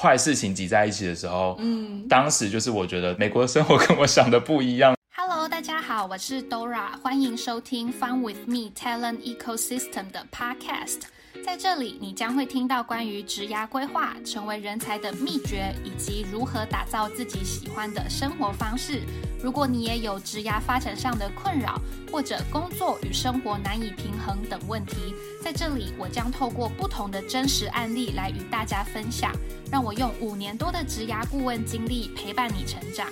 坏事情挤在一起的时候，嗯，当时就是我觉得美国的生活跟我想的不一样。Hello，大家好，我是 Dora，欢迎收听 Fun with Me Talent Ecosystem 的 Podcast。在这里，你将会听到关于职涯规划、成为人才的秘诀，以及如何打造自己喜欢的生活方式。如果你也有职涯发展上的困扰，或者工作与生活难以平衡等问题，在这里我将透过不同的真实案例来与大家分享。让我用五年多的职涯顾问经历陪伴你成长。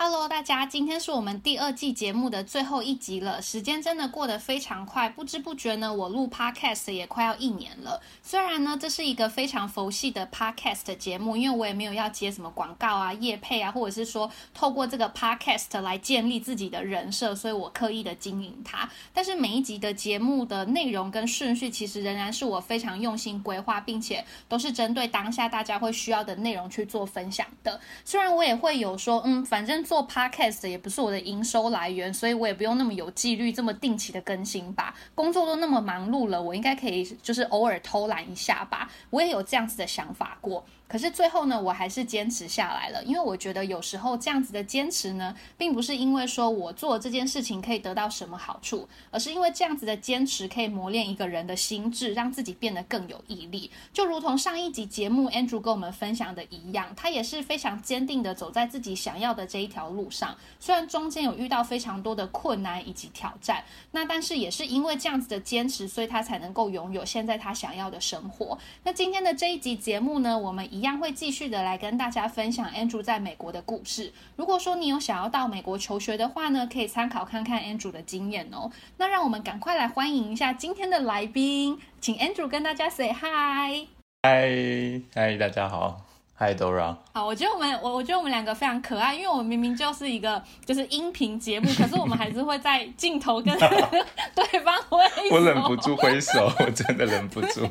Hello，大家，今天是我们第二季节目的最后一集了，时间真的过得非常快，不知不觉呢，我录 Podcast 也快要一年了。虽然呢，这是一个非常佛系的 Podcast 节目，因为我也没有要接什么广告啊、业配啊，或者是说透过这个 Podcast 来建立自己的人设，所以我刻意的经营它。但是每一集的节目的内容跟顺序，其实仍然是我非常用心规划，并且都是针对当下大家会需要的内容去做分享的。虽然我也会有说，嗯，反正。做 podcast 也不是我的营收来源，所以我也不用那么有纪律、这么定期的更新吧。工作都那么忙碌了，我应该可以就是偶尔偷懒一下吧。我也有这样子的想法过。可是最后呢，我还是坚持下来了，因为我觉得有时候这样子的坚持呢，并不是因为说我做这件事情可以得到什么好处，而是因为这样子的坚持可以磨练一个人的心智，让自己变得更有毅力。就如同上一集节目 Andrew 跟我们分享的一样，他也是非常坚定的走在自己想要的这一条路上。虽然中间有遇到非常多的困难以及挑战，那但是也是因为这样子的坚持，所以他才能够拥有现在他想要的生活。那今天的这一集节目呢，我们一样会继续的来跟大家分享 Andrew 在美国的故事。如果说你有想要到美国求学的话呢，可以参考看看 Andrew 的经验哦。那让我们赶快来欢迎一下今天的来宾，请 Andrew 跟大家 say hi。嗨嗨，大家好。嗨，Dora。好，我觉得我们我我觉得我们两个非常可爱，因为我们明明就是一个就是音频节目，可是我们还是会在镜头跟 对方挥手。我忍不住挥手，我真的忍不住。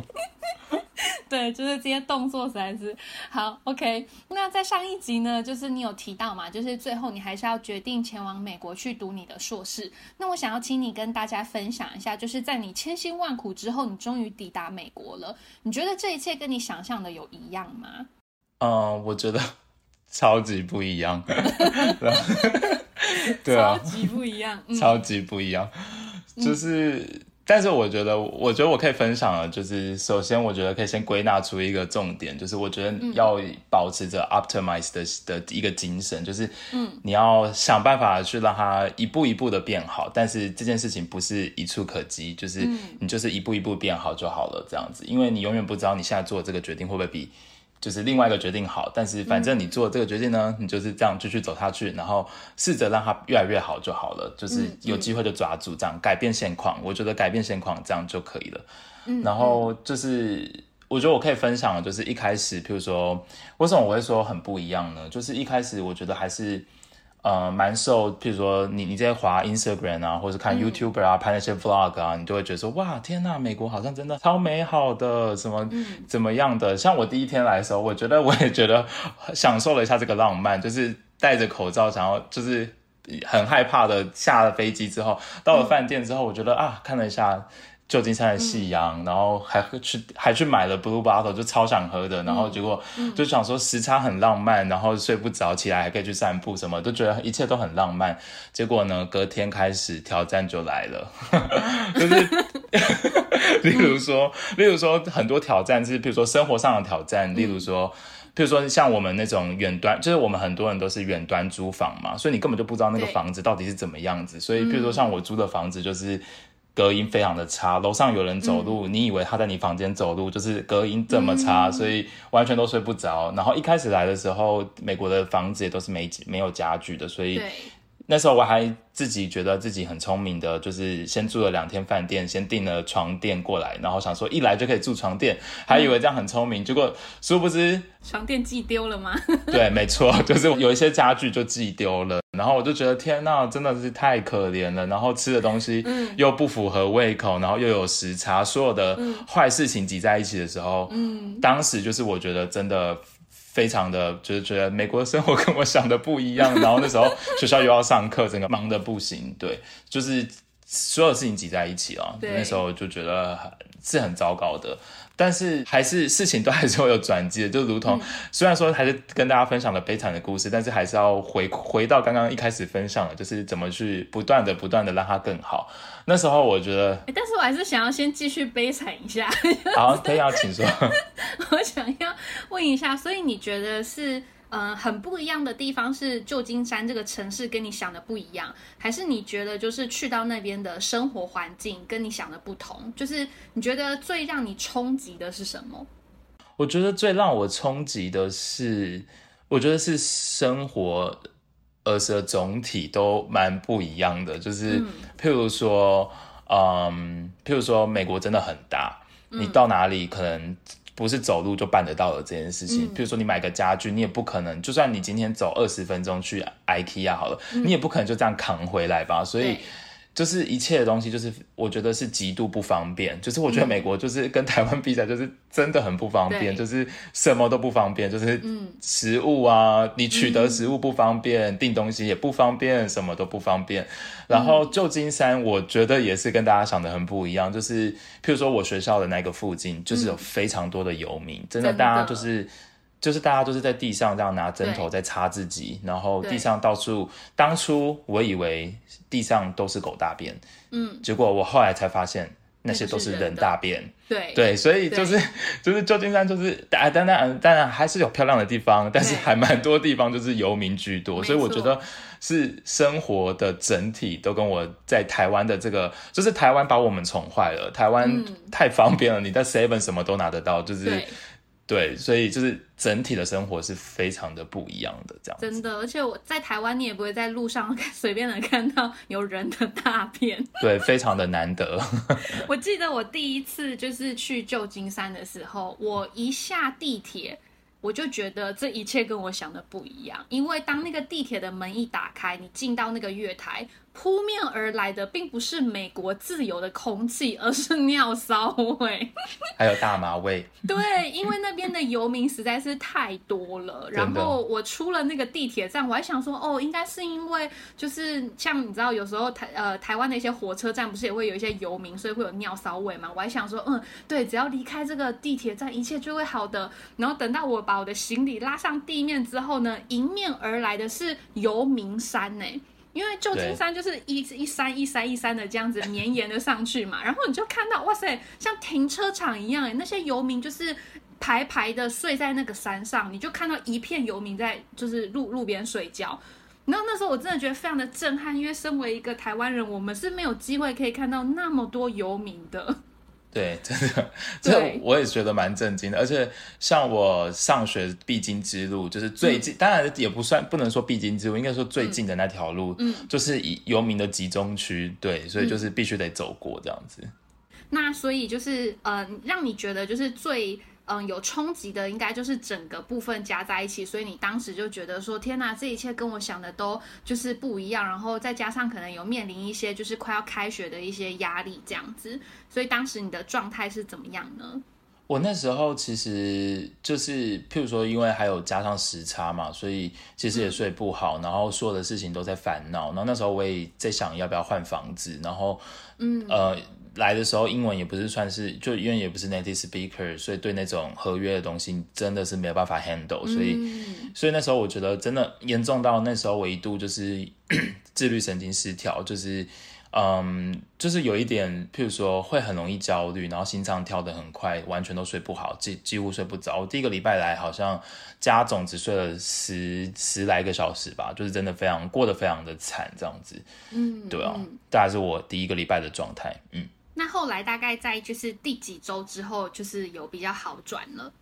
对，就是这些动作实在是好。OK，那在上一集呢，就是你有提到嘛，就是最后你还是要决定前往美国去读你的硕士。那我想要请你跟大家分享一下，就是在你千辛万苦之后，你终于抵达美国了。你觉得这一切跟你想象的有一样吗？嗯，我觉得 超级不一样。对啊，超级不一样，超级不一样，就是。但是我觉得，我觉得我可以分享的，就是首先，我觉得可以先归纳出一个重点，就是我觉得要保持着 optimize 的的一个精神，就是嗯，你要想办法去让它一步一步的变好。但是这件事情不是一触可及，就是你就是一步一步变好就好了，这样子，因为你永远不知道你现在做这个决定会不会比。就是另外一个决定好，但是反正你做这个决定呢，你就是这样继续走下去，然后试着让它越来越好就好了。就是有机会就抓住这样改变现况，我觉得改变现况这样就可以了。然后就是我觉得我可以分享的，就是一开始，譬如说为什么我会说很不一样呢？就是一开始我觉得还是。呃，蛮受，譬如说你你在滑 Instagram 啊，或者看 YouTuber 啊，拍那些 Vlog 啊，你就会觉得说，哇，天呐，美国好像真的超美好的，什么怎么样的？像我第一天来的时候，我觉得我也觉得 享受了一下这个浪漫，就是戴着口罩，然后就是很害怕的下了飞机之后，到了饭店之后，我觉得啊，看了一下。旧金山的夕阳，然后还去还去买了 Blue Bottle，就超想喝的，然后结果就想说时差很浪漫，然后睡不着，起来还可以去散步，什么都觉得一切都很浪漫。结果呢，隔天开始挑战就来了，就是 例如说，例如说很多挑战是，比如说生活上的挑战，例如说，比如说像我们那种远端，就是我们很多人都是远端租房嘛，所以你根本就不知道那个房子到底是怎么样子，所以比如说像我租的房子就是。隔音非常的差，楼上有人走路，你以为他在你房间走路，就是隔音这么差，所以完全都睡不着。然后一开始来的时候，美国的房子也都是没没有家具的，所以那时候我还。自己觉得自己很聪明的，就是先住了两天饭店，先订了床垫过来，然后想说一来就可以住床垫，还以为这样很聪明，结果殊不知床垫寄丢了吗？对，没错，就是有一些家具就寄丢了，然后我就觉得天呐，真的是太可怜了，然后吃的东西又不符合胃口，然后又有时差，所有的坏事情挤在一起的时候，嗯，当时就是我觉得真的。非常的就是觉得美国的生活 跟我想的不一样，然后那时候学校又要上课，整个忙的不行，对，就是所有事情挤在一起啊。那时候就觉得是很糟糕的。但是还是事情都还是会有转机的，就如同虽然说还是跟大家分享了悲惨的故事，但是还是要回回到刚刚一开始分享的，就是怎么去不断的不断的让它更好。那时候我觉得，但是我还是想要先继续悲惨一下。好，可以啊请说。我想要问一下，所以你觉得是？嗯，很不一样的地方是旧金山这个城市跟你想的不一样，还是你觉得就是去到那边的生活环境跟你想的不同？就是你觉得最让你冲击的是什么？我觉得最让我冲击的是，我觉得是生活，而是总体都蛮不一样的。就是譬如说，嗯，譬如说美国真的很大，你到哪里可能。不是走路就办得到的这件事情。比如说你买个家具，你也不可能，就算你今天走二十分钟去 IKEA 好了，你也不可能就这样扛回来吧。所以。就是一切的东西，就是我觉得是极度不方便。就是我觉得美国就是跟台湾比起来，就是真的很不方便，就是什么都不方便，就是食物啊，你取得食物不方便，订东西也不方便，什么都不方便。然后旧金山，我觉得也是跟大家想的很不一样。就是譬如说我学校的那个附近，就是有非常多的游民，真的大家就是。就是大家都是在地上这样拿针头在插自己，然后地上到处。当初我以为地上都是狗大便，嗯，结果我后来才发现那些都是人大便。对。对，所以就是 就是旧金山就是当当然当然还是有漂亮的地方，但是还蛮多地方就是游民居多，所以我觉得是生活的整体都跟我在台湾的这个，就是台湾把我们宠坏了，台湾太方便了，你在 Seven 什么都拿得到，就是。对，所以就是整体的生活是非常的不一样的，这样真的。而且我在台湾，你也不会在路上 随便能看到有人的大便，对，非常的难得。我记得我第一次就是去旧金山的时候，我一下地铁。我就觉得这一切跟我想的不一样，因为当那个地铁的门一打开，你进到那个月台，扑面而来的并不是美国自由的空气，而是尿骚味，还有大麻味。对，因为那边的游民实在是太多了。然后我出了那个地铁站，我还想说，哦，应该是因为就是像你知道，有时候台呃台湾的一些火车站不是也会有一些游民，所以会有尿骚味嘛？我还想说，嗯，对，只要离开这个地铁站，一切就会好的。然后等到我把我的行李拉上地面之后呢，迎面而来的是游民山呢，因为旧金山就是一一山一山一山的这样子绵延的上去嘛，然后你就看到哇塞，像停车场一样哎，那些游民就是排排的睡在那个山上，你就看到一片游民在就是路路边睡觉，然后那时候我真的觉得非常的震撼，因为身为一个台湾人，我们是没有机会可以看到那么多游民的。对，真的，这我也觉得蛮震惊的。而且像我上学必经之路，就是最近，当然也不算不能说必经之路，应该说最近的那条路，嗯，就是以游民的集中区，对，所以就是必须得走过这样子。那所以就是呃，让你觉得就是最。嗯，有冲击的应该就是整个部分加在一起，所以你当时就觉得说，天哪，这一切跟我想的都就是不一样。然后再加上可能有面临一些就是快要开学的一些压力这样子，所以当时你的状态是怎么样呢？我那时候其实就是，譬如说，因为还有加上时差嘛，所以其实也睡不好，然后所有的事情都在烦恼。然后那时候我也在想要不要换房子，然后嗯呃。来的时候，英文也不是算是，就因为也不是 native speaker，所以对那种合约的东西真的是没有办法 handle，所以，所以那时候我觉得真的严重到那时候我一度就是 自律神经失调，就是，嗯，就是有一点，譬如说会很容易焦虑，然后心脏跳得很快，完全都睡不好，几几乎睡不着。第一个礼拜来好像加总只睡了十十来个小时吧，就是真的非常过得非常的惨这样子。嗯，对啊，大概是我第一个礼拜的状态。嗯。那后来大概在就是第几周之后，就是有比较好转了。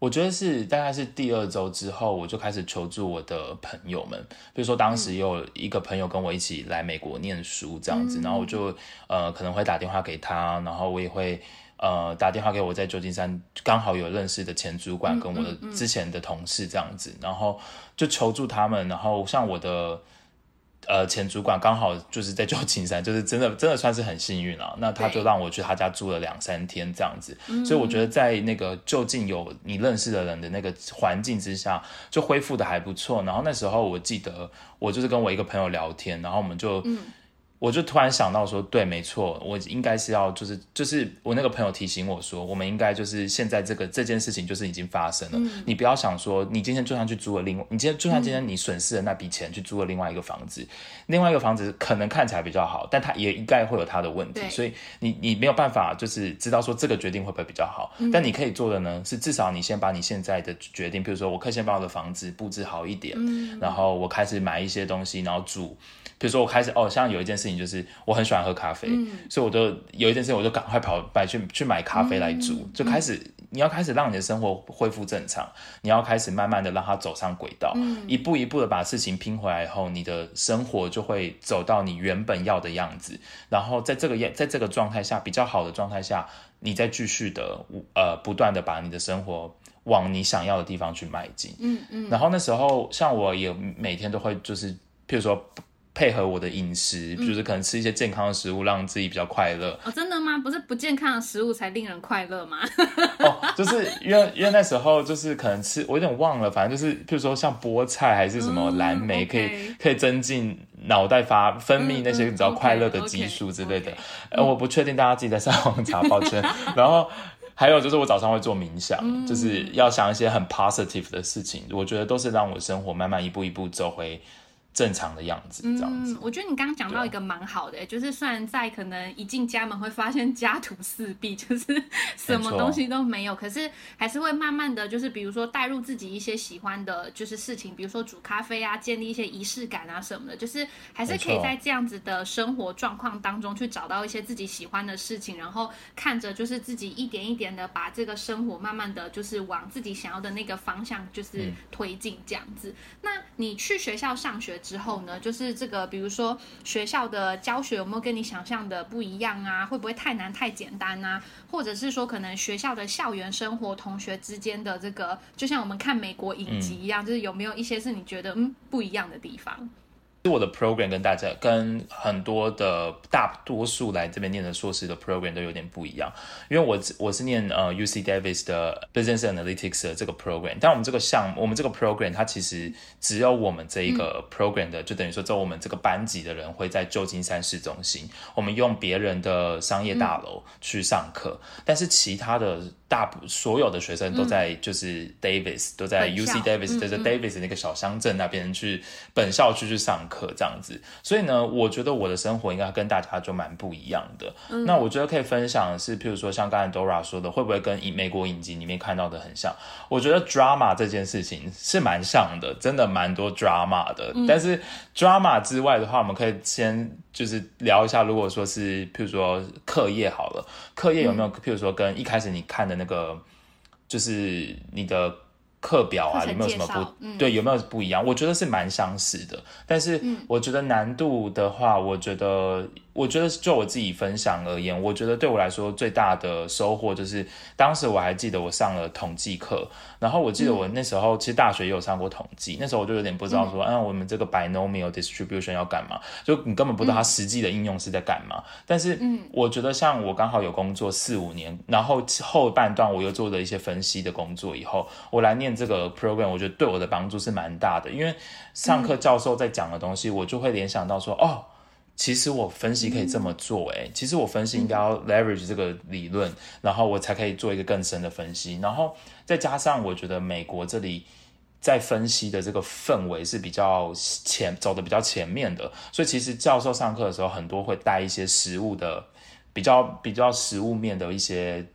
我觉得是大概是第二周之后，我就开始求助我的朋友们，比如说当时有一个朋友跟我一起来美国念书这样子，然后我就呃可能会打电话给他，然后我也会呃打电话给我在旧金山刚好有认识的前主管跟我的之前的同事这样子，然后就求助他们，然后像我的。呃，前主管刚好就是在旧金山，就是真的真的算是很幸运了。那他就让我去他家住了两三天这样子，所以我觉得在那个就近有你认识的人的那个环境之下，就恢复的还不错。然后那时候我记得我就是跟我一个朋友聊天，然后我们就我就突然想到说，对，没错，我应该是要，就是就是我那个朋友提醒我说，我们应该就是现在这个这件事情就是已经发生了，你不要想说，你今天就算去租了另外，你今天就算今天你损失了那笔钱去租了另外一个房子，另外一个房子可能看起来比较好，但它也应该会有它的问题，所以你你没有办法就是知道说这个决定会不会比较好，但你可以做的呢是至少你先把你现在的决定，比如说我可以先把我的房子布置好一点，然后我开始买一些东西，然后煮。比如说我开始哦，像有一件事情就是我很喜欢喝咖啡，所以我都有一件事情我就赶快跑买去去买咖啡来煮，就开始你要开始让你的生活恢复正常，你要开始慢慢的让它走上轨道，一步一步的把事情拼回来以后，你的生活就会走到你原本要的样子，然后在这个样在这个状态下比较好的状态下，你再继续的呃不断的把你的生活往你想要的地方去迈进，嗯嗯，然后那时候像我也每天都会就是譬如说。配合我的饮食，就是可能吃一些健康的食物，让自己比较快乐。哦，真的吗？不是不健康的食物才令人快乐吗？哦，就是因为因为那时候就是可能吃，我有点忘了，反正就是譬如说像菠菜还是什么蓝莓，可以可以增进脑袋发分泌那些比较快乐的激素之类的。呃，我不确定大家自己在上网 查，抱歉。然后还有就是我早上会做冥想，就是要想一些很 positive 的事情，我觉得都是让我生活慢慢一步一步走回。正常的样子，这样子。我觉得你刚刚讲到一个蛮好的，就是虽然在可能一进家门会发现家徒四壁，就是什么东西都没有，可是还是会慢慢的就是比如说带入自己一些喜欢的，就是事情，比如说煮咖啡啊，建立一些仪式感啊什么的，就是还是可以在这样子的生活状况当中去找到一些自己喜欢的事情，然后看着就是自己一点一点的把这个生活慢慢的就是往自己想要的那个方向就是推进这样子。那你去学校上学。之后呢，就是这个，比如说学校的教学有没有跟你想象的不一样啊？会不会太难太简单啊？或者是说，可能学校的校园生活、同学之间的这个，就像我们看美国影集一样，就是有没有一些是你觉得嗯不一样的地方？我的 program 跟大家跟很多的大多数来这边念的硕士的 program 都有点不一样，因为我我是念呃 UC Davis 的 Business Analytics 的这个 program，但我们这个项目我们这个 program 它其实只有我们这一个 program 的，就等于说只有我们这个班级的人会在旧金山市中心，我们用别人的商业大楼去上课，但是其他的。大部所有的学生都在就是 Davis 都在 UC Davis 就是 Davis 那个小乡镇那边去本校区去上课这样子，所以呢，我觉得我的生活应该跟大家就蛮不一样的。那我觉得可以分享的是，譬如说像刚才 Dora 说的，会不会跟美国影集里面看到的很像？我觉得 drama 这件事情是蛮像的，真的蛮多 drama 的。但是 drama 之外的话，我们可以先。就是聊一下，如果说是，譬如说课业好了，课业有没有，譬如说跟一开始你看的那个，就是你的课表啊，有没有什么不对？有没有不一样？我觉得是蛮相似的，但是我觉得难度的话，我觉得。我觉得就我自己分享而言，我觉得对我来说最大的收获就是，当时我还记得我上了统计课，然后我记得我那时候其实大学也有上过统计，那时候我就有点不知道说，嗯，我们这个 binomial distribution 要干嘛？就你根本不知道它实际的应用是在干嘛。但是，嗯，我觉得像我刚好有工作四五年，然后后半段我又做了一些分析的工作以后，我来念这个 program，我觉得对我的帮助是蛮大的，因为上课教授在讲的东西，我就会联想到说，哦。其实我分析可以这么做，哎，其实我分析应该要 leverage 这个理论，然后我才可以做一个更深的分析，然后再加上我觉得美国这里在分析的这个氛围是比较前走的比较前面的，所以其实教授上课的时候很多会带一些实物的比较比较实物面的一些。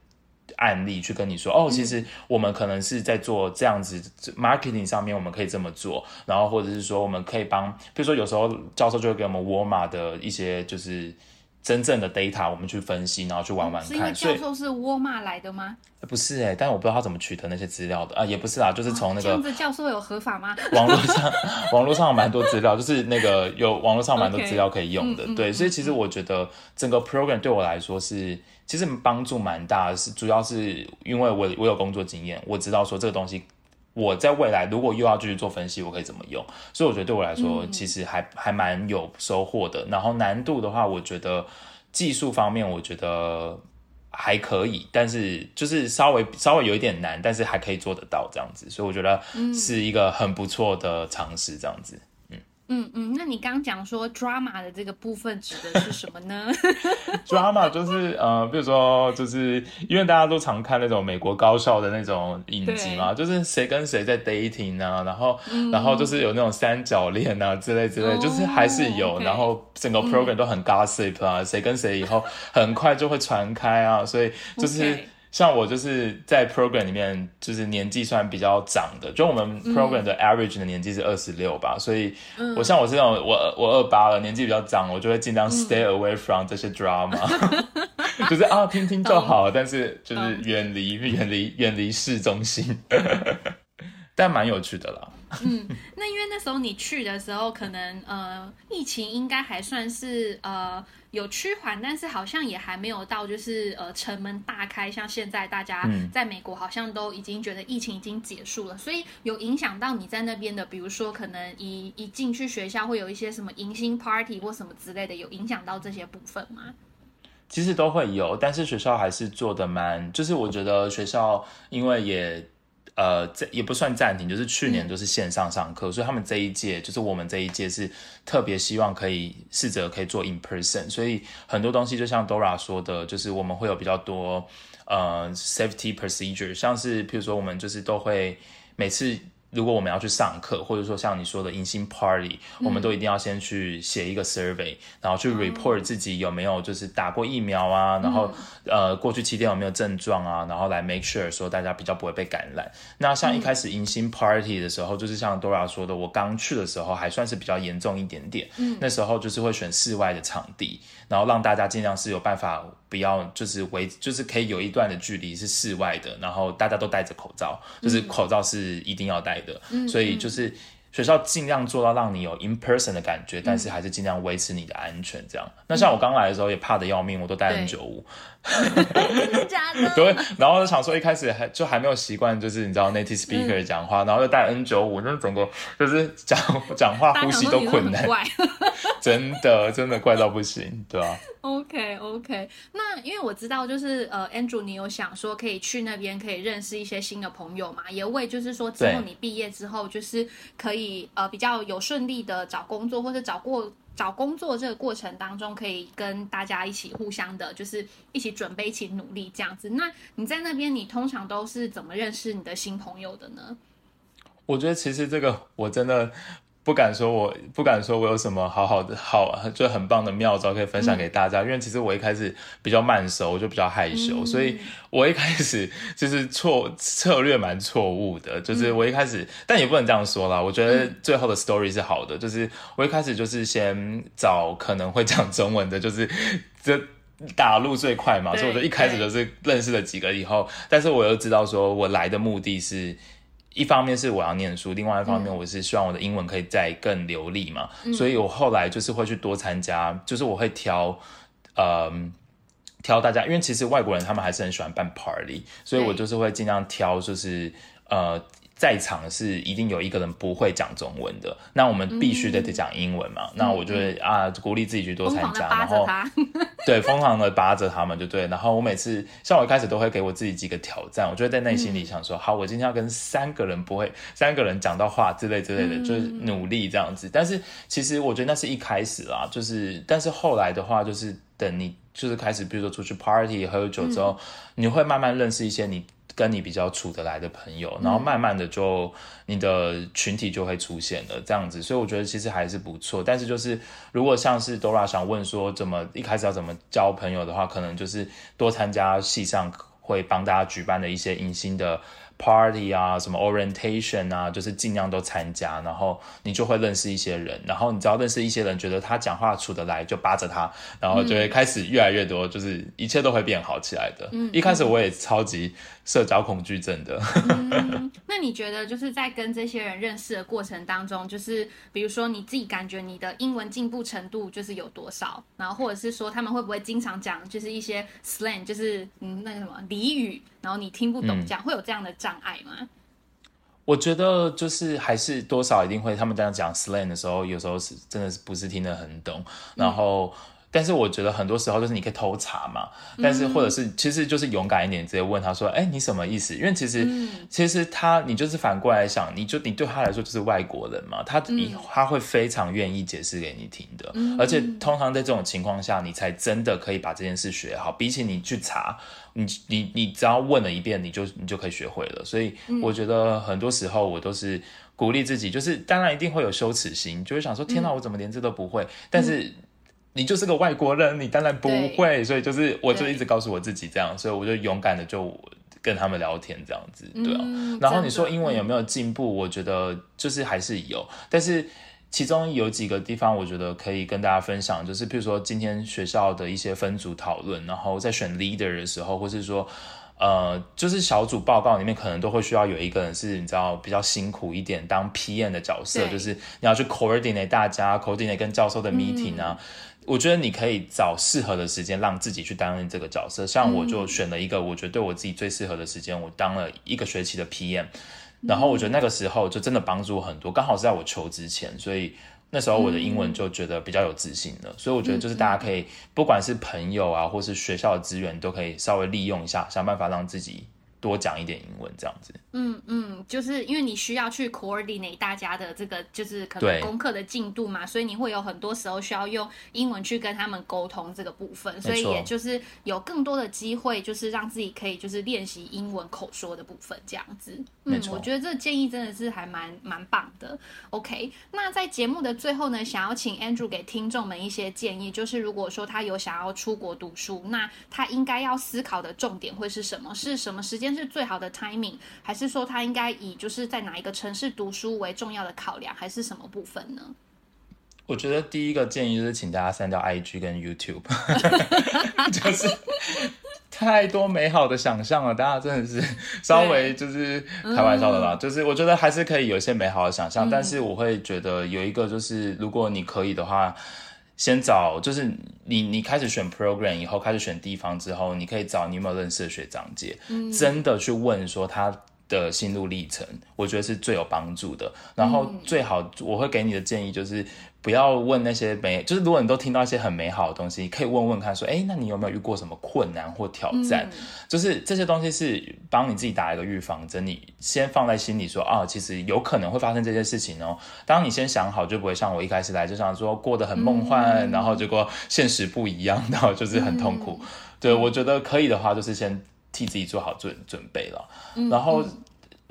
案例去跟你说哦，其实我们可能是在做这样子 marketing 上面，我们可以这么做，然后或者是说我们可以帮，比如说有时候教授就会给我们沃尔玛的一些就是真正的 data，我们去分析，然后去玩玩看。所以教授是沃尔玛来的吗？不是哎，但是我不知道他怎么取得那些资料的啊，也不是啦，就是从那个。这样子教授有合法吗？网络上，网络上有蛮多资料，就是那个有网络上蛮多资料可以用的，对，所以其实我觉得整个 program 对我来说是。其实帮助蛮大的，是主要是因为我我有工作经验，我知道说这个东西我在未来如果又要继续做分析，我可以怎么用，所以我觉得对我来说其实还还蛮有收获的。然后难度的话，我觉得技术方面我觉得还可以，但是就是稍微稍微有一点难，但是还可以做得到这样子，所以我觉得是一个很不错的尝试这样子。嗯嗯嗯，那你刚讲说 drama 的这个部分指的是什么呢？drama 就是呃，比如说就是因为大家都常看那种美国高校的那种影集嘛，就是谁跟谁在 dating 啊，然后然后就是有那种三角恋啊之类之类，就是还是有，然后整个 program 都很 gossip 啊，谁跟谁以后很快就会传开啊，所以就是。像我就是在 program 里面，就是年纪算比较长的，就我们 program 的 average 的年纪是二十六吧，所以我像我这种我我二八了，年纪比较长，我就会尽量 stay away from 这些 drama，就是啊听听就好，但是就是远离远离远离市中心，但蛮有趣的啦。嗯，那因为那时候你去的时候，可能呃疫情应该还算是呃。有趋缓，但是好像也还没有到，就是呃城门大开，像现在大家在美国好像都已经觉得疫情已经结束了，所以有影响到你在那边的，比如说可能一一进去学校会有一些什么迎新 party 或什么之类的，有影响到这些部分吗？其实都会有，但是学校还是做的蛮，就是我觉得学校因为也。呃，这也不算暂停，就是去年都是线上上课，所以他们这一届，就是我们这一届是特别希望可以试着可以做 in person，所以很多东西就像 Dora 说的，就是我们会有比较多呃 safety procedure，像是譬如说我们就是都会每次。如果我们要去上课，或者说像你说的迎新 party，我们都一定要先去写一个 survey，然后去 report 自己有没有就是打过疫苗啊，然后呃过去七天有没有症状啊，然后来 make sure 说大家比较不会被感染。那像一开始迎新 party 的时候，就是像 Dora 说的，我刚去的时候还算是比较严重一点点，那时候就是会选室外的场地。然后让大家尽量是有办法，不要就是围，就是可以有一段的距离是室外的，然后大家都戴着口罩，就是口罩是一定要戴的，所以就是。学校尽量做到让你有 in person 的感觉，但是还是尽量维持你的安全。这样，那像我刚来的时候也怕的要命，我都戴 N 九五。真的假的？对，然后就想说一开始还就还没有习惯，就是你知道 native speaker 讲话，然后又戴 N 九五，那整个就是讲讲话呼吸都困难。真的真的怪到不行，对吧？OK OK，那因为我知道就是呃，Andrew，你有想说可以去那边可以认识一些新的朋友嘛？也为就是说之后你毕业之后就是可以。以呃比较有顺利的找工作，或者找过找工作这个过程当中，可以跟大家一起互相的，就是一起准备，一起努力这样子。那你在那边，你通常都是怎么认识你的新朋友的呢？我觉得其实这个我真的。不敢说，我不敢说，我有什么好好的好就很棒的妙招可以分享给大家。因为其实我一开始比较慢熟，我就比较害羞，所以我一开始就是错策略蛮错误的。就是我一开始，但也不能这样说啦。我觉得最后的 story 是好的。就是我一开始就是先找可能会讲中文的，就是这打入最快嘛，所以我就一开始就是认识了几个以后，但是我又知道说我来的目的是。一方面是我要念书，另外一方面我是希望我的英文可以再更流利嘛，所以我后来就是会去多参加，就是我会挑，呃，挑大家，因为其实外国人他们还是很喜欢办 party，所以我就是会尽量挑，就是呃。在场是一定有一个人不会讲中文的，那我们必须得得讲英文嘛。那我就会啊鼓励自己去多参加，然后对疯狂的 扒着他们就对。然后我每次像我一开始都会给我自己几个挑战，我就会在内心里想说，好，我今天要跟三个人不会三个人讲到话之类之类的，就是努力这样子。但是其实我觉得那是一开始啦，就是但是后来的话，就是等你就是开始，比如说出去 party 喝酒之后，你会慢慢认识一些你。跟你比较处得来的朋友，然后慢慢的就你的群体就会出现了这样子，所以我觉得其实还是不错。但是就是如果像是 Dora 想问说怎么一开始要怎么交朋友的话，可能就是多参加系上会帮大家举办的一些迎新的。Party 啊，什么 orientation 啊，就是尽量都参加，然后你就会认识一些人，然后你只要认识一些人，觉得他讲话处得来，就扒着他，然后就会开始越来越多，就是一切都会变好起来的。嗯，一开始我也超级社交恐惧症的。那你觉得就是在跟这些人认识的过程当中，就是比如说你自己感觉你的英文进步程度就是有多少，然后或者是说他们会不会经常讲就是一些 slang，就是嗯那个什么俚语。然后你听不懂，这样会有这样的障碍吗？我觉得就是还是多少一定会，他们这样讲 slang 的时候，有时候是真的是不是听得很懂。然后但是我觉得很多时候就是你可以偷查嘛，但是或者是其实就是勇敢一点，直接问他说：“哎，你什么意思？”因为其实其实他你就是反过来想，你就你对他来说就是外国人嘛，他你他会非常愿意解释给你听的，而且通常在这种情况下，你才真的可以把这件事学好。比起你去查，你你你只要问了一遍，你就你就可以学会了。所以我觉得很多时候我都是鼓励自己，就是当然一定会有羞耻心，就会想说：“天哪，我怎么连这都不会？”但是你就是个外国人，你当然不会，所以就是我就一直告诉我自己这样，所以我就勇敢的就跟他们聊天这样子，对啊。然后你说英文有没有进步？我觉得就是还是有，但是其中有几个地方我觉得可以跟大家分享，就是譬如说今天学校的一些分组讨论，然后在选 leader 的时候，或是说呃，就是小组报告里面可能都会需要有一个人是你知道比较辛苦一点当 PM 的角色，就是你要去 coordinate 大家，coordinate 跟教授的 meeting 啊。我觉得你可以找适合的时间让自己去担任这个角色，像我就选了一个我觉得对我自己最适合的时间，我当了一个学期的 PM，然后我觉得那个时候就真的帮助我很多，刚好是在我求职前，所以那时候我的英文就觉得比较有自信了，所以我觉得就是大家可以不管是朋友啊，或是学校的资源，都可以稍微利用一下，想办法让自己。多讲一点英文，这样子。嗯嗯，就是因为你需要去 coordinate 大家的这个，就是可能功课的进度嘛，所以你会有很多时候需要用英文去跟他们沟通这个部分，所以也就是有更多的机会，就是让自己可以就是练习英文口说的部分，这样子。嗯，我觉得这个建议真的是还蛮蛮棒的。OK，那在节目的最后呢，想要请 Andrew 给听众们一些建议，就是如果说他有想要出国读书，那他应该要思考的重点会是什么？是什么时间？是最好的 timing，还是说他应该以就是在哪一个城市读书为重要的考量，还是什么部分呢？我觉得第一个建议就是请大家删掉 IG 跟 YouTube，就是太多美好的想象了，大家真的是稍微就是开玩笑的啦。就是我觉得还是可以有一些美好的想象，但是我会觉得有一个就是，如果你可以的话。先找，就是你你开始选 program 以后，开始选地方之后，你可以找你有没有认识的学长姐，真的去问说他的心路历程，我觉得是最有帮助的。然后最好我会给你的建议就是。不要问那些美，就是如果你都听到一些很美好的东西，可以问问看，说，哎，那你有没有遇过什么困难或挑战？就是这些东西是帮你自己打一个预防针，你先放在心里，说，啊，其实有可能会发生这些事情哦。当你先想好，就不会像我一开始来就想说过得很梦幻，然后结果现实不一样，然后就是很痛苦。对我觉得可以的话，就是先替自己做好准准备了，然后。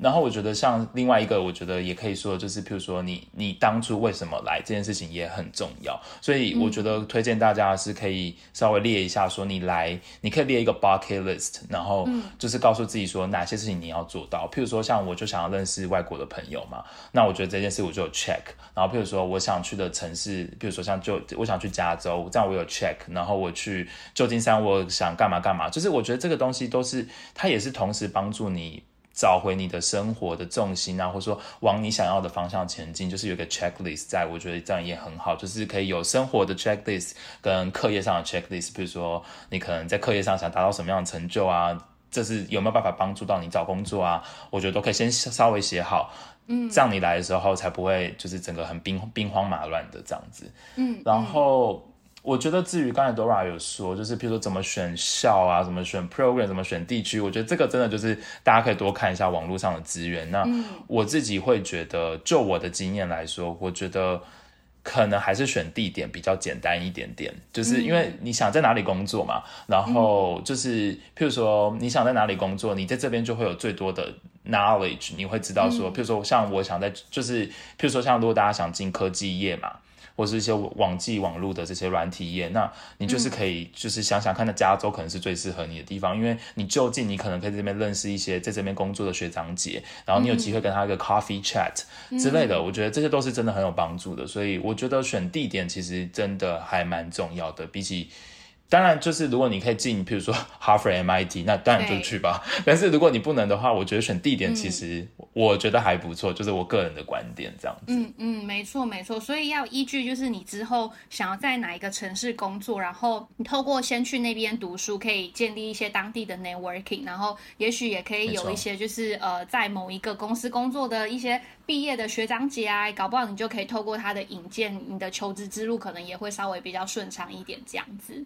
然后我觉得像另外一个，我觉得也可以说，就是譬如说你你当初为什么来这件事情也很重要，所以我觉得推荐大家是可以稍微列一下，说你来你可以列一个 bucket list，然后就是告诉自己说哪些事情你要做到。譬如说像我就想要认识外国的朋友嘛，那我觉得这件事我就有 check。然后譬如说我想去的城市，譬如说像就我想去加州，这样我有 check。然后我去旧金山，我想干嘛干嘛，就是我觉得这个东西都是它也是同时帮助你。找回你的生活的重心啊，或者说往你想要的方向前进，就是有个 checklist，在我觉得这样也很好，就是可以有生活的 checklist 跟课业上的 checklist。比如说你可能在课业上想达到什么样的成就啊，这是有没有办法帮助到你找工作啊？我觉得都可以先稍微写好，嗯，这样你来的时候才不会就是整个很兵兵荒马乱的这样子，嗯，然后。我觉得至于刚才 Dora 有说，就是譬如说怎么选校啊，怎么选 program，怎么选地区，我觉得这个真的就是大家可以多看一下网络上的资源。那我自己会觉得，就我的经验来说，我觉得可能还是选地点比较简单一点点，就是因为你想在哪里工作嘛，然后就是譬如说你想在哪里工作，你在这边就会有最多的 knowledge，你会知道说，譬如说像我想在，就是譬如说像如果大家想进科技业嘛。或是一些网际网络的这些软体业，那你就是可以，就是想想看，那加州可能是最适合你的地方，因为你就近，你可能可以这边认识一些在这边工作的学长姐，然后你有机会跟他一个 coffee chat 之类的，我觉得这些都是真的很有帮助的。所以我觉得选地点其实真的还蛮重要的，比起当然，就是如果你可以进，比如说 Harvard、MIT，那当然就去吧。但是如果你不能的话，我觉得选地点其实我觉得还不错，就是我个人的观点这样子。嗯嗯，没错没错。所以要依据就是你之后想要在哪一个城市工作，然后你透过先去那边读书，可以建立一些当地的 networking，然后也许也可以有一些就是呃在某一个公司工作的一些毕业的学长姐啊，搞不好你就可以透过他的引荐，你的求职之路可能也会稍微比较顺畅一点这样子。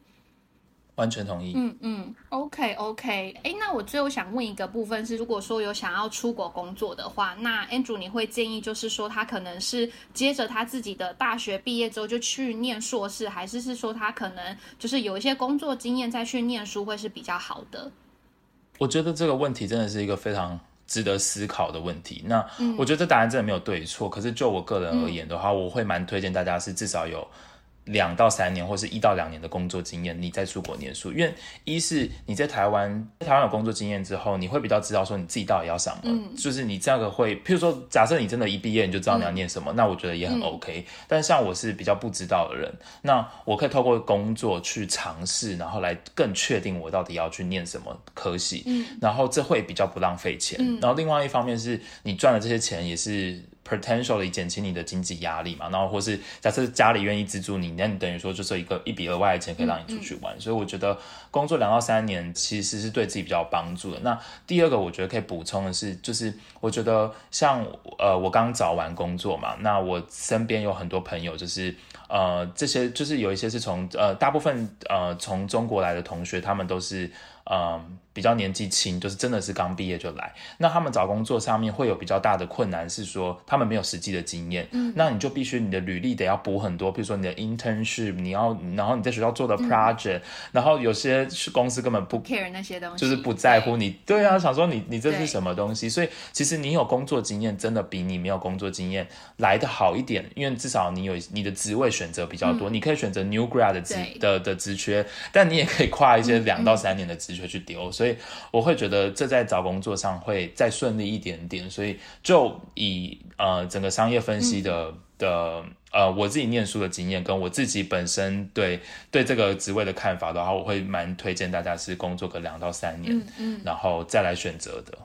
完全同意。嗯嗯，OK OK。哎，那我最后想问一个部分是，如果说有想要出国工作的话，那 Andrew 你会建议就是说他可能是接着他自己的大学毕业之后就去念硕士，还是是说他可能就是有一些工作经验再去念书会是比较好的？我觉得这个问题真的是一个非常值得思考的问题。那我觉得这答案真的没有对错，可是就我个人而言的话，我会蛮推荐大家是至少有。两到三年，或是一到两年的工作经验，你再出国念书，因为一是你在台湾，台湾有工作经验之后，你会比较知道说你自己到底要什么，就是你这个会，譬如说，假设你真的一毕业你就知道你要念什么，那我觉得也很 OK。但像我是比较不知道的人，那我可以透过工作去尝试，然后来更确定我到底要去念什么科系，然后这会比较不浪费钱。然后另外一方面是你赚的这些钱也是。Potentially 减轻你的经济压力嘛，然后或是假设家里愿意资助你，那你等于说就是一个一笔额外的钱可以让你出去玩，所以我觉得工作两到三年其实是对自己比较有帮助的。那第二个我觉得可以补充的是，就是我觉得像呃我刚找完工作嘛，那我身边有很多朋友就是呃这些就是有一些是从呃大部分呃从中国来的同学，他们都是嗯。比较年纪轻，就是真的是刚毕业就来，那他们找工作上面会有比较大的困难，是说他们没有实际的经验，嗯，那你就必须你的履历得要补很多，比如说你的 internship，你要，然后你在学校做的 project，然后有些是公司根本不 care 那些东西，就是不在乎你，对啊，想说你你这是什么东西，所以其实你有工作经验，真的比你没有工作经验来的好一点，因为至少你有你的职位选择比较多，你可以选择 new grad 的职的的职缺，但你也可以跨一些两到三年的职缺去丢，所以。所以我会觉得这在找工作上会再顺利一点点。所以就以呃整个商业分析的的呃我自己念书的经验，跟我自己本身对对这个职位的看法的话，我会蛮推荐大家是工作个两到三年，嗯然后再来选择的。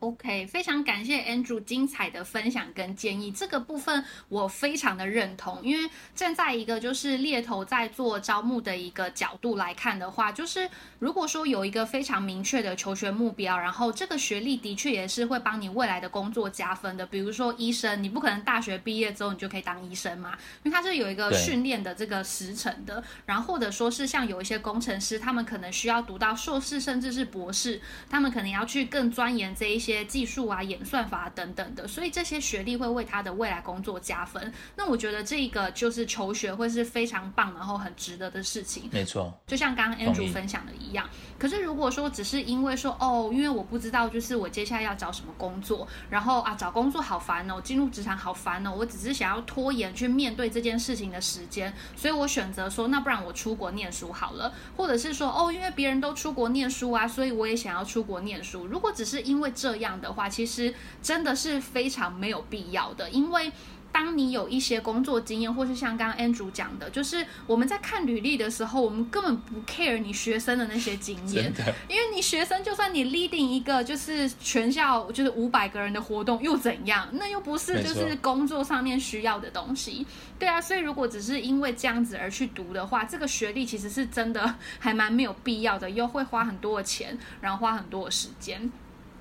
OK，非常感谢 Andrew 精彩的分享跟建议，这个部分我非常的认同。因为站在一个就是猎头在做招募的一个角度来看的话，就是如果说有一个非常明确的求学目标，然后这个学历的确也是会帮你未来的工作加分的。比如说医生，你不可能大学毕业之后你就可以当医生嘛，因为它是有一个训练的这个时程的。然后或者说是像有一些工程师，他们可能需要读到硕士甚至是博士，他们可能要去更钻研这一些。技术啊、演算法等等的，所以这些学历会为他的未来工作加分。那我觉得这个就是求学会是非常棒，然后很值得的事情。没错，就像刚刚 Andrew 分享的一样。可是如果说只是因为说哦，因为我不知道就是我接下来要找什么工作，然后啊找工作好烦哦，进入职场好烦哦，我只是想要拖延去面对这件事情的时间，所以我选择说那不然我出国念书好了，或者是说哦，因为别人都出国念书啊，所以我也想要出国念书。如果只是因为这样的话，其实真的是非常没有必要的，因为当你有一些工作经验，或是像刚刚 Andrew 讲的，就是我们在看履历的时候，我们根本不 care 你学生的那些经验，因为你学生就算你 leading 一个就是全校就是五百个人的活动又怎样？那又不是就是工作上面需要的东西，对啊，所以如果只是因为这样子而去读的话，这个学历其实是真的还蛮没有必要的，又会花很多的钱，然后花很多的时间。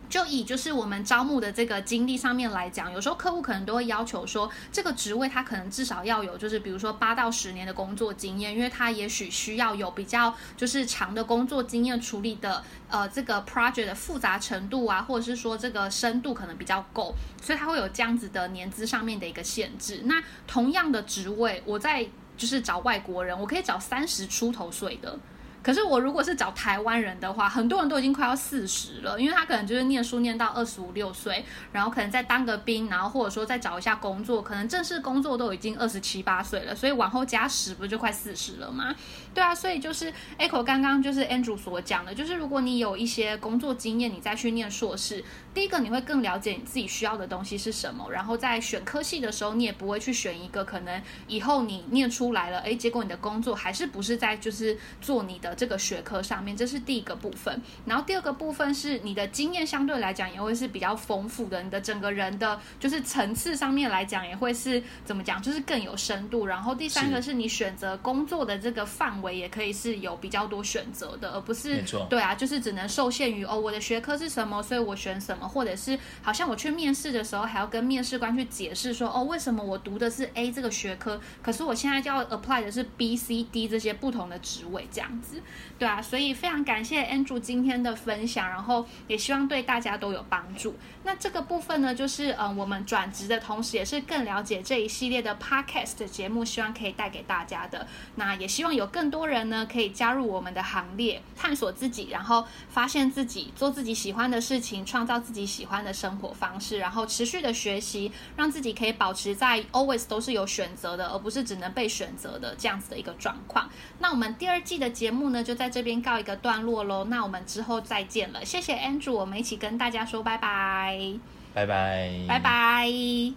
就以就是我们招募的这个经历上面来讲，有时候客户可能都会要求说，这个职位他可能至少要有，就是比如说八到十年的工作经验，因为他也许需要有比较就是长的工作经验处理的呃这个 project 的复杂程度啊，或者是说这个深度可能比较够，所以他会有这样子的年资上面的一个限制。那同样的职位，我在就是找外国人，我可以找三十出头岁的。可是我如果是找台湾人的话，很多人都已经快要四十了，因为他可能就是念书念到二十五六岁，然后可能再当个兵，然后或者说再找一下工作，可能正式工作都已经二十七八岁了，所以往后加十不就快四十了吗？对啊，所以就是 Echo 刚刚就是 Andrew 所讲的，就是如果你有一些工作经验，你再去念硕士，第一个你会更了解你自己需要的东西是什么，然后在选科系的时候，你也不会去选一个可能以后你念出来了，哎，结果你的工作还是不是在就是做你的这个学科上面，这是第一个部分。然后第二个部分是你的经验相对来讲也会是比较丰富的，你的整个人的就是层次上面来讲也会是怎么讲，就是更有深度。然后第三个是你选择工作的这个范围也可以是有比较多选择的，而不是对啊，就是只能受限于哦我的学科是什么，所以我选什么，或者是好像我去面试的时候还要跟面试官去解释说哦为什么我读的是 A 这个学科，可是我现在就要 apply 的是 B、C、D 这些不同的职位这样子，对啊，所以非常感谢 Andrew 今天的分享，然后也希望对大家都有帮助。那这个部分呢，就是嗯我们转职的同时，也是更了解这一系列的 podcast 节目，希望可以带给大家的。那也希望有更多人呢可以加入我们的行列，探索自己，然后发现自己，做自己喜欢的事情，创造自己喜欢的生活方式，然后持续的学习，让自己可以保持在 always 都是有选择的，而不是只能被选择的这样子的一个状况。那我们第二季的节目呢，就在这边告一个段落喽。那我们之后再见了，谢谢 Andrew，我们一起跟大家说拜拜，拜拜，拜拜。